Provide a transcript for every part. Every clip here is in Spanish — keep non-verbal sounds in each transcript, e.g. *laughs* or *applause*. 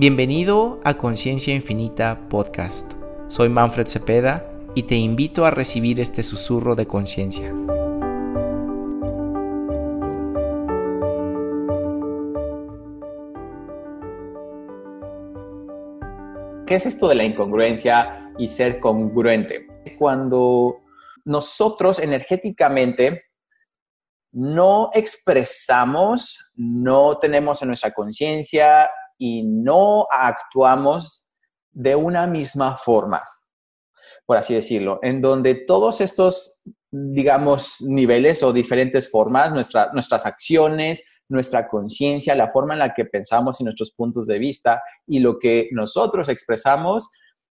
Bienvenido a Conciencia Infinita Podcast. Soy Manfred Cepeda y te invito a recibir este susurro de conciencia. ¿Qué es esto de la incongruencia y ser congruente? Cuando nosotros energéticamente no expresamos, no tenemos en nuestra conciencia y no actuamos de una misma forma, por así decirlo, en donde todos estos, digamos, niveles o diferentes formas, nuestras acciones, nuestra conciencia, la forma en la que pensamos y nuestros puntos de vista y lo que nosotros expresamos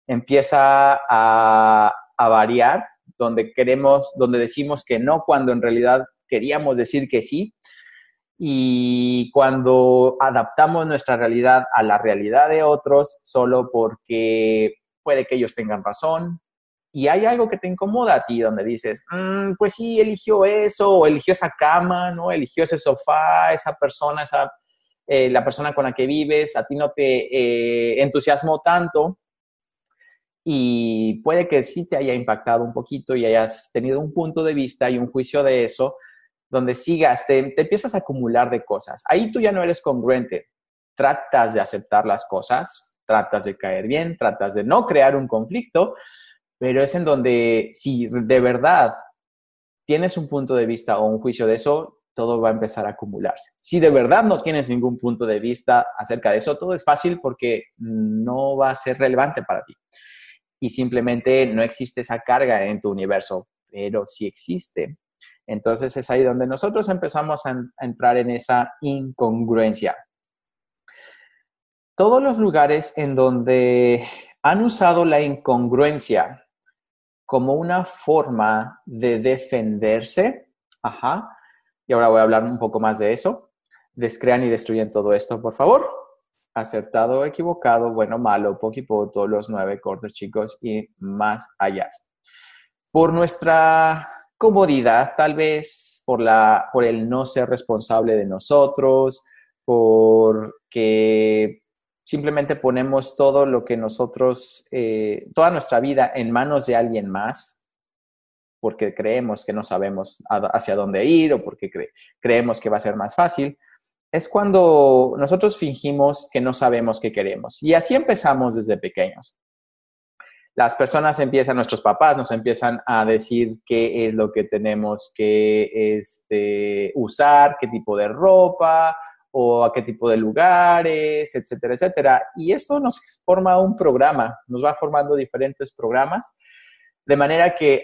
empieza a, a variar, donde queremos, donde decimos que no cuando en realidad queríamos decir que sí. Y cuando adaptamos nuestra realidad a la realidad de otros solo porque puede que ellos tengan razón, y hay algo que te incomoda a ti, donde dices, mm, pues sí, eligió eso, o eligió esa cama, ¿no? Eligió ese sofá, esa persona, esa, eh, la persona con la que vives, a ti no te eh, entusiasmó tanto, y puede que sí te haya impactado un poquito y hayas tenido un punto de vista y un juicio de eso, donde sigas, te, empiezas a acumular de cosas. Ahí tú ya no eres congruente, tratas de aceptar las cosas, tratas de caer bien, tratas de no crear un conflicto, pero es en donde si de verdad tienes un punto de vista o un juicio de eso, todo va a empezar a acumularse. Si de verdad no tienes ningún punto de vista acerca de eso, todo es fácil porque no va a ser relevante para ti. Y simplemente no existe esa carga en tu universo, pero sí existe. Entonces es ahí donde nosotros empezamos a, entrar en esa incongruencia. Todos los lugares en donde han usado la incongruencia como una forma de defenderse. Ajá. Y ahora voy a hablar un poco más de eso. Descrean y destruyen todo esto, por favor. Acertado, equivocado, bueno, malo, poquito, todos los nueve cortos, chicos, y más allá. Por nuestra comodidad, tal vez, por, la, por el no ser responsable de nosotros, porque simplemente ponemos todo lo que nosotros, eh, toda nuestra vida en manos de alguien más, porque creemos que no sabemos hacia dónde ir o porque creemos que va a ser más fácil, es cuando nosotros fingimos que no sabemos qué queremos. Y así empezamos desde pequeños. Las personas empiezan, nuestros papás nos empiezan a decir qué es lo que tenemos que este, usar, qué tipo de ropa, o a qué tipo de lugares, etcétera, etcétera. Y esto nos forma un programa, nos va formando diferentes programas, de manera que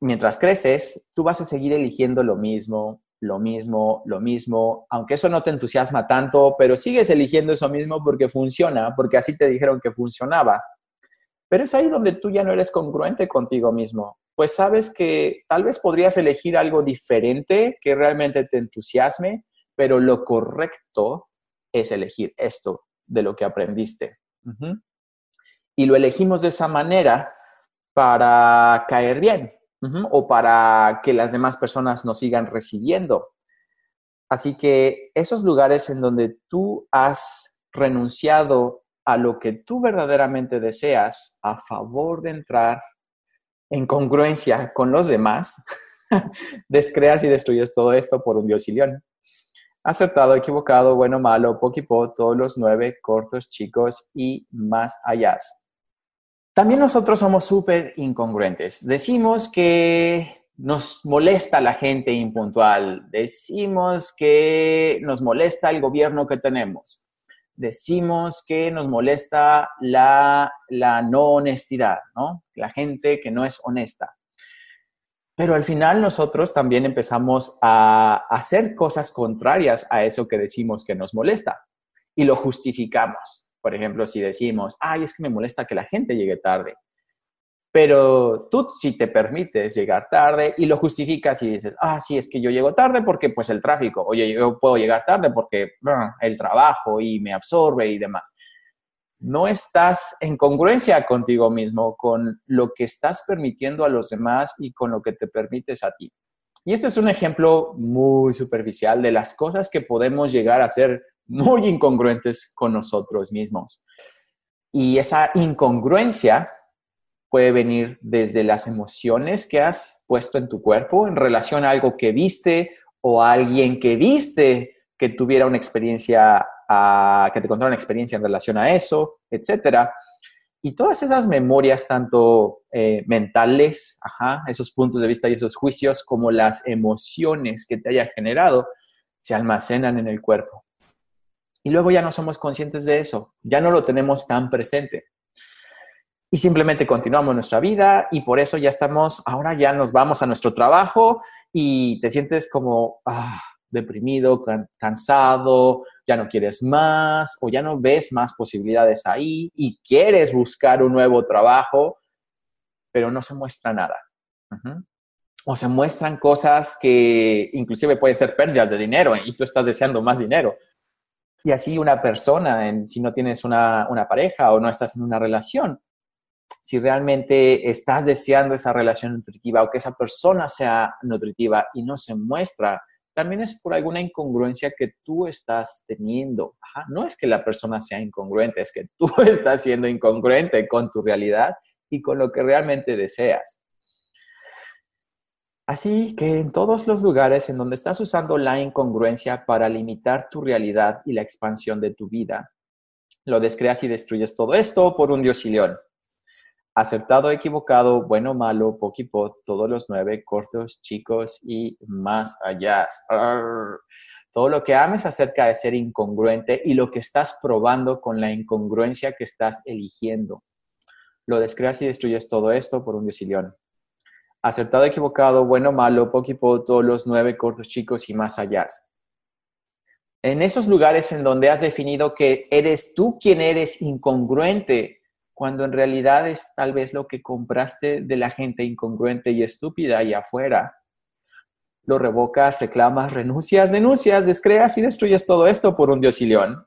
mientras creces, tú vas a seguir eligiendo lo mismo, lo mismo, lo mismo, aunque eso no te entusiasma tanto, pero sigues eligiendo eso mismo porque funciona, porque así te dijeron que funcionaba. Pero es ahí donde tú ya no eres congruente contigo mismo. Pues sabes que tal vez podrías elegir algo diferente que realmente te entusiasme, pero lo correcto es elegir esto de lo que aprendiste. Y lo elegimos de esa manera para caer bien o para que las demás personas nos sigan recibiendo. Así que esos lugares en donde tú has renunciado a lo que tú verdaderamente deseas a favor de entrar en congruencia con los demás, *laughs* descreas y destruyes todo esto por un dios y león acertado, equivocado, bueno, malo, poquipó, todos los nueve, cortos, chicos y más allá. También nosotros somos súper incongruentes. Decimos que nos molesta la gente impuntual, decimos que nos molesta el gobierno que tenemos, decimos que nos molesta la, la no honestidad, ¿no? La gente que no es honesta. Pero al final nosotros también empezamos a hacer cosas contrarias a eso que decimos que nos molesta y lo justificamos. Por ejemplo, si decimos, ay, es que me molesta que la gente llegue tarde, pero tú si te permites llegar tarde y lo justificas y dices, ah, sí, es que yo llego tarde porque pues el tráfico, oye, yo puedo llegar tarde porque el trabajo y me absorbe y demás no estás en congruencia contigo mismo, con lo que estás permitiendo a los demás y con lo que te permites a ti. Y este es un ejemplo muy superficial de las cosas que podemos llegar a hacer muy incongruentes con nosotros mismos. Y esa incongruencia puede venir desde las emociones que has puesto en tu cuerpo en relación a algo que viste o a alguien que viste que tuviera una experiencia, que te contara una experiencia en relación a eso, etcétera. Y todas esas memorias, tanto eh, mentales, esos puntos de vista y esos juicios, como las emociones que te haya generado, se almacenan en el cuerpo. Y luego ya no somos conscientes de eso, ya no lo tenemos tan presente. Y simplemente continuamos nuestra vida y por eso ya estamos, ahora ya nos vamos a nuestro trabajo y te sientes como ah, deprimido, cansado, ya no quieres más o ya no ves más posibilidades ahí y quieres buscar un nuevo trabajo, pero no se muestra nada. O se muestran cosas que inclusive pueden ser pérdidas de dinero y tú estás deseando más dinero. Y así una persona, si no tienes una, una pareja o no estás en una relación, si realmente estás deseando esa relación nutritiva o que esa persona sea nutritiva y no se muestra, también es por alguna incongruencia que tú estás teniendo. No es que la persona sea incongruente, es que tú *laughs* estás siendo incongruente con tu realidad y con lo que realmente deseas. Así que en todos los lugares en donde estás usando la incongruencia para limitar tu realidad y la expansión de tu vida, lo descreas y destruyes todo esto por un dios león acertado, equivocado, bueno, malo, poquipot, todos los nueve, cortos, chicos y más allá. Todo lo que ames acerca de ser incongruente y lo que estás probando con la incongruencia que estás eligiendo. Lo descreas y destruyes todo esto por un decilión. Acertado, equivocado, bueno, malo, poquipot, todos los nueve, cortos, chicos y más allá. En esos lugares en donde has definido que eres tú quien eres incongruente cuando en realidad es tal vez lo que compraste de la gente incongruente y estúpida allá afuera. Lo revocas, reclamas, renuncias, denuncias, descreas y destruyes todo esto por un diosilión.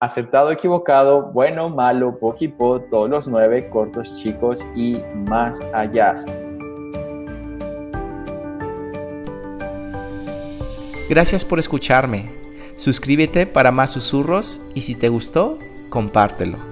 Acertado, equivocado, bueno, malo, poquipo, todos los nueve, cortos, chicos y más allá. Gracias por escucharme. Suscríbete para más susurros y si te gustó, compártelo.